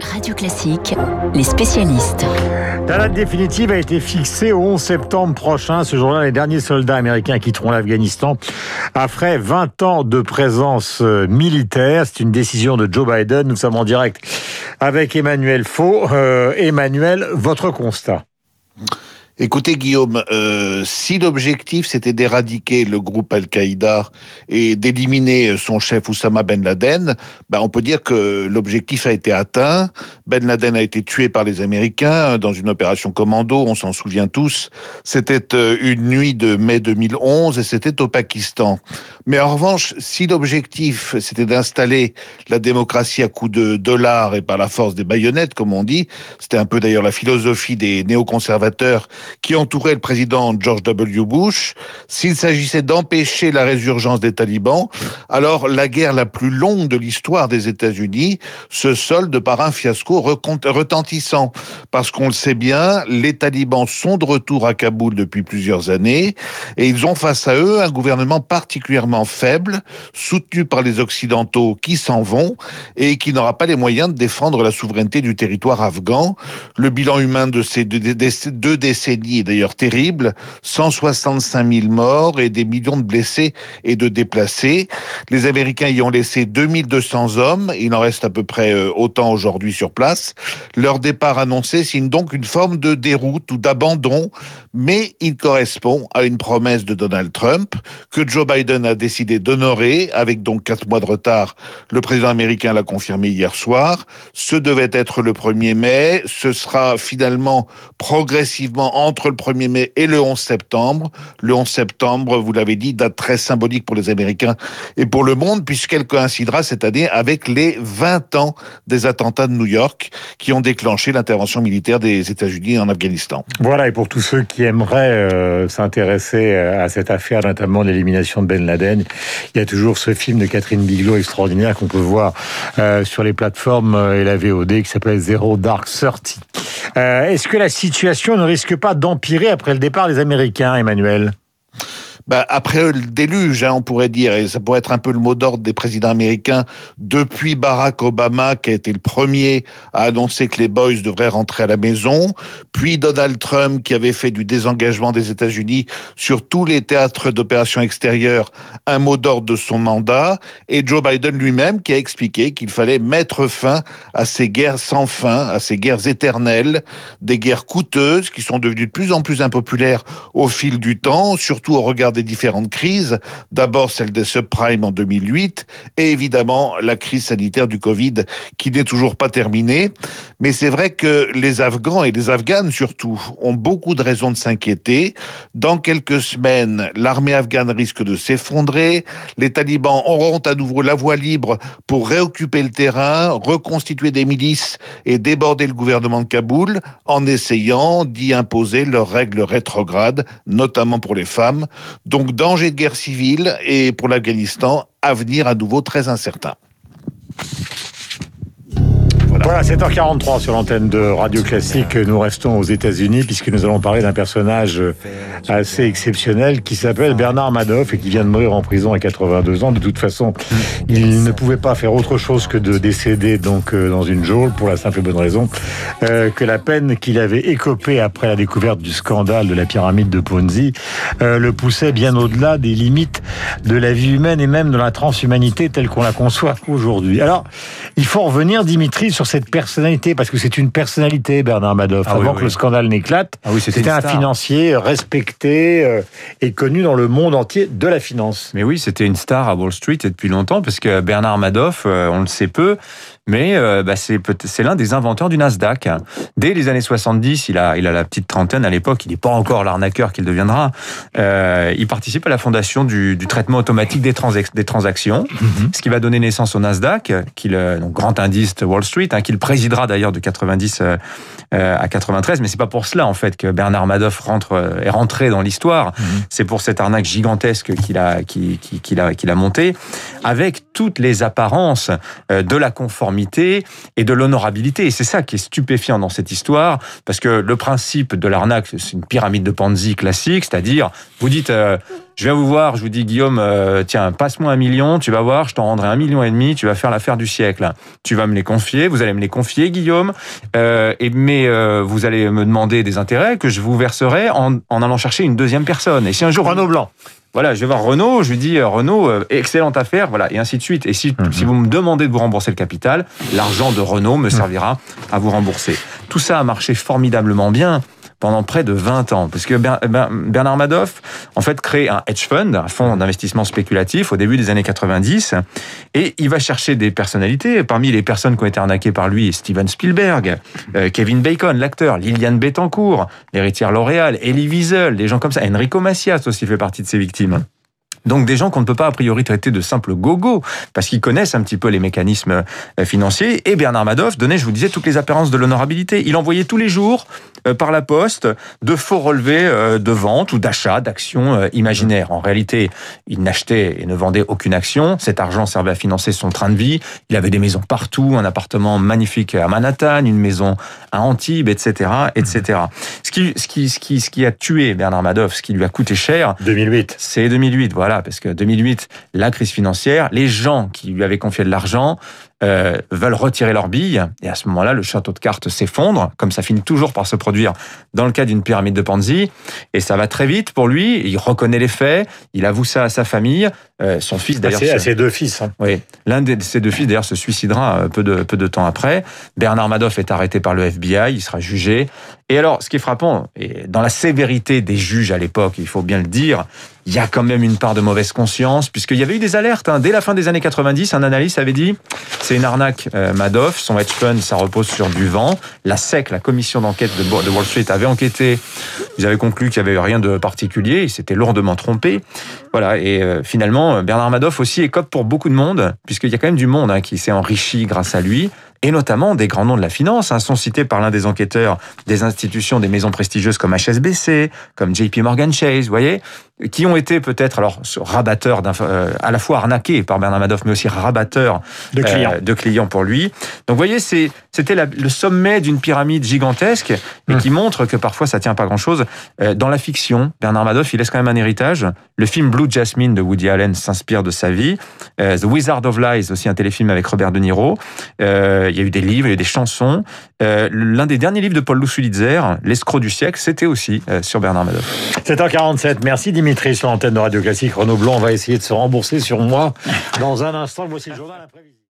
Radio Classique, les spécialistes. La date définitive a été fixée au 11 septembre prochain. Ce jour-là, les derniers soldats américains quitteront l'Afghanistan après 20 ans de présence euh, militaire. C'est une décision de Joe Biden. Nous sommes en direct avec Emmanuel Faux. Euh, Emmanuel, votre constat? Écoutez Guillaume, euh, si l'objectif c'était d'éradiquer le groupe Al-Qaïda et d'éliminer son chef Oussama Ben Laden, ben on peut dire que l'objectif a été atteint. Ben Laden a été tué par les Américains dans une opération commando, on s'en souvient tous. C'était euh, une nuit de mai 2011 et c'était au Pakistan. Mais en revanche, si l'objectif c'était d'installer la démocratie à coups de dollars et par la force des baïonnettes, comme on dit, c'était un peu d'ailleurs la philosophie des néoconservateurs qui entourait le président George W. Bush, s'il s'agissait d'empêcher la résurgence des talibans, alors la guerre la plus longue de l'histoire des États-Unis se solde par un fiasco retentissant. Parce qu'on le sait bien, les talibans sont de retour à Kaboul depuis plusieurs années et ils ont face à eux un gouvernement particulièrement faible, soutenu par les Occidentaux qui s'en vont et qui n'aura pas les moyens de défendre la souveraineté du territoire afghan. Le bilan humain de ces deux décennies est d'ailleurs terrible, 165 000 morts et des millions de blessés et de déplacés. Les Américains y ont laissé 2200 hommes, il en reste à peu près euh, autant aujourd'hui sur place. Leur départ annoncé signe donc une forme de déroute ou d'abandon, mais il correspond à une promesse de Donald Trump que Joe Biden a décidé d'honorer avec donc quatre mois de retard. Le président américain l'a confirmé hier soir. Ce devait être le 1er mai. Ce sera finalement progressivement entre le 1er mai et le 11 septembre. Le 11 septembre, vous l'avez dit, date très symbolique pour les Américains et pour le monde, puisqu'elle coïncidera cette année avec les 20 ans des attentats de New York qui ont déclenché l'intervention militaire des États-Unis en Afghanistan. Voilà, et pour tous ceux qui aimeraient euh, s'intéresser euh, à cette affaire, notamment l'élimination de Ben Laden, il y a toujours ce film de Catherine Bigelow extraordinaire qu'on peut voir euh, sur les plateformes et la VOD qui s'appelle Zero Dark Thirty. Est-ce que la situation ne risque pas d'empirer après le départ des Américains, Emmanuel bah, après le déluge, hein, on pourrait dire, et ça pourrait être un peu le mot d'ordre des présidents américains, depuis Barack Obama, qui a été le premier à annoncer que les boys devraient rentrer à la maison, puis Donald Trump, qui avait fait du désengagement des États-Unis sur tous les théâtres d'opérations extérieures, un mot d'ordre de son mandat, et Joe Biden lui-même, qui a expliqué qu'il fallait mettre fin à ces guerres sans fin, à ces guerres éternelles, des guerres coûteuses, qui sont devenues de plus en plus impopulaires au fil du temps, surtout au regard des différentes crises. D'abord celle des subprimes en 2008 et évidemment la crise sanitaire du Covid qui n'est toujours pas terminée. Mais c'est vrai que les Afghans et les Afghanes surtout ont beaucoup de raisons de s'inquiéter. Dans quelques semaines, l'armée afghane risque de s'effondrer. Les talibans auront à nouveau la voie libre pour réoccuper le terrain, reconstituer des milices et déborder le gouvernement de Kaboul en essayant d'y imposer leurs règles rétrogrades, notamment pour les femmes. Donc danger de guerre civile et pour l'Afghanistan, avenir à nouveau très incertain. Voilà, 7h43 sur l'antenne de Radio Classique. Nous restons aux États-Unis puisque nous allons parler d'un personnage assez exceptionnel qui s'appelle Bernard Madoff et qui vient de mourir en prison à 82 ans. De toute façon, il ne pouvait pas faire autre chose que de décéder donc euh, dans une geôle pour la simple et bonne raison euh, que la peine qu'il avait écopée après la découverte du scandale de la pyramide de Ponzi euh, le poussait bien au-delà des limites de la vie humaine et même de la transhumanité telle qu'on la conçoit aujourd'hui. Alors, il faut revenir, Dimitri, sur cette personnalité, parce que c'est une personnalité, Bernard Madoff. Ah Avant que le scandale n'éclate, ah c'était un financier respecté euh, et connu dans le monde entier de la finance. Mais oui, c'était une star à Wall Street depuis longtemps, parce que Bernard Madoff, euh, on le sait peu, mais euh, bah, c'est l'un des inventeurs du Nasdaq. Dès les années 70, il a, il a la petite trentaine à l'époque, il n'est pas encore l'arnaqueur qu'il deviendra. Euh, il participe à la fondation du, du traitement automatique des, des transactions, mhm. ce qui va donner naissance au Nasdaq, euh, donc grand indice de Wall Street, hein, qu'il présidera d'ailleurs de 90 euh, à 93. Mais c'est pas pour cela en fait que Bernard Madoff rentre, est rentré dans l'histoire. Mhm. C'est pour cette arnaque gigantesque qu'il a, qu'il, qu'il a, qu'il a montée, avec toutes les apparences de la conformité et de l'honorabilité. Et c'est ça qui est stupéfiant dans cette histoire, parce que le principe de l'arnaque, c'est une pyramide de Ponzi classique, c'est-à-dire, vous dites, euh, je viens vous voir, je vous dis, Guillaume, euh, tiens, passe-moi un million, tu vas voir, je t'en rendrai un million et demi, tu vas faire l'affaire du siècle. Tu vas me les confier, vous allez me les confier, Guillaume, euh, et, mais euh, vous allez me demander des intérêts que je vous verserai en, en allant chercher une deuxième personne. Et si un jour... Renaud Blanc. Voilà, je vais voir Renault, je lui dis Renault, excellente affaire, voilà, et ainsi de suite. Et si, Mhm. si vous me demandez de vous rembourser le capital, l'argent de Renault me servira à vous rembourser. Tout ça a marché formidablement bien pendant près de 20 ans, parce que Ber- Ber- Bernard Madoff, en fait, crée un hedge fund, un fonds d'investissement spéculatif au début des années 90, et il va chercher des personnalités. Parmi les personnes qui ont été arnaquées par lui, Steven Spielberg, euh, Kevin Bacon, l'acteur, Liliane Bettencourt, l'héritière L'Oréal, Elie Wiesel, des gens comme ça. Enrico Macias aussi fait partie de ces victimes. Donc des gens qu'on ne peut pas a priori traiter de simples gogo parce qu'ils connaissent un petit peu les mécanismes euh, financiers. Et Bernard Madoff donnait, je vous disais, toutes les apparences de l'honorabilité. Il envoyait tous les jours par la poste de faux relevés euh, de vente ou d'achat d'actions euh, imaginaires. En réalité, il n'achetait et ne vendait aucune action. Cet argent servait à financer son train de vie. Il avait des maisons partout, un appartement magnifique à Manhattan, une maison à Antibes, etc., etc. Ce qui, ce qui, ce qui, ce qui a tué Bernard Madoff, ce qui lui a coûté cher, 2008. c'est 2008, voilà, parce que 2008, la crise financière, les gens qui lui avaient confié de l'argent euh, veulent retirer leurs billes, et à ce moment-là, le château de cartes s'effondre, comme ça finit toujours par se produire dans le cas d'une pyramide de Ponzi, et ça va très vite pour lui, il reconnaît les faits, il avoue ça à sa famille, euh, son fils d'ailleurs... C'est se- à ses deux fils. hein. oui, l'un de ses deux fils d'ailleurs se suicidera euh, peu de, peu de temps après. Bernard Madoff est arrêté par le FBI, il sera jugé. Et alors, ce qui est frappant, et dans la sévérité des juges à l'époque, il faut bien le dire, il y a quand même une part de mauvaise conscience, puisqu'il y avait eu des alertes. hein. Dès la fin des années 90, un analyste avait dit c'est une arnaque euh, Madoff, son hedge fund, ça repose sur du vent. La SEC, la commission d'enquête de, Wall Street, avait enquêté. Ils avaient conclu qu'il n'y avait rien de particulier, ils s'étaient lourdement trompés. Voilà, et euh, finalement, Bernard Madoff aussi écope pour beaucoup de monde, puisqu'il y a quand même du monde hein, qui s'est enrichi grâce à lui, et notamment des grands noms de la finance, hein, sont cités par l'un des enquêteurs des institutions, des maisons prestigieuses comme HSBC, comme JP Morgan Chase, vous voyez, qui ont été peut-être alors rabatteurs, euh, à la fois arnaqués par Bernard Madoff, mais aussi rabatteurs De clients. euh, de clients pour lui. Donc vous voyez, c'était le sommet d'une pyramide gigantesque et Hum. qui montre que parfois ça tient pas grand-chose. Euh, Dans la fiction, Bernard Madoff, il laisse quand même un héritage. Le film Blue Jasmine de Woody Allen s'inspire de sa vie. Euh, The Wizard of Lies, aussi un téléfilm avec Robert De Niro. Euh, il y a eu des livres, il y a eu des chansons. Euh, L'un des derniers livres de Paul Lussulitzer, L'escroc du siècle, c'était aussi euh, sur Bernard Madoff. 7h47. Merci Dimitri sur l'antenne de Radio Classique. Renaud Blanc, va essayer de se rembourser sur moi dans un instant. Voici le journal.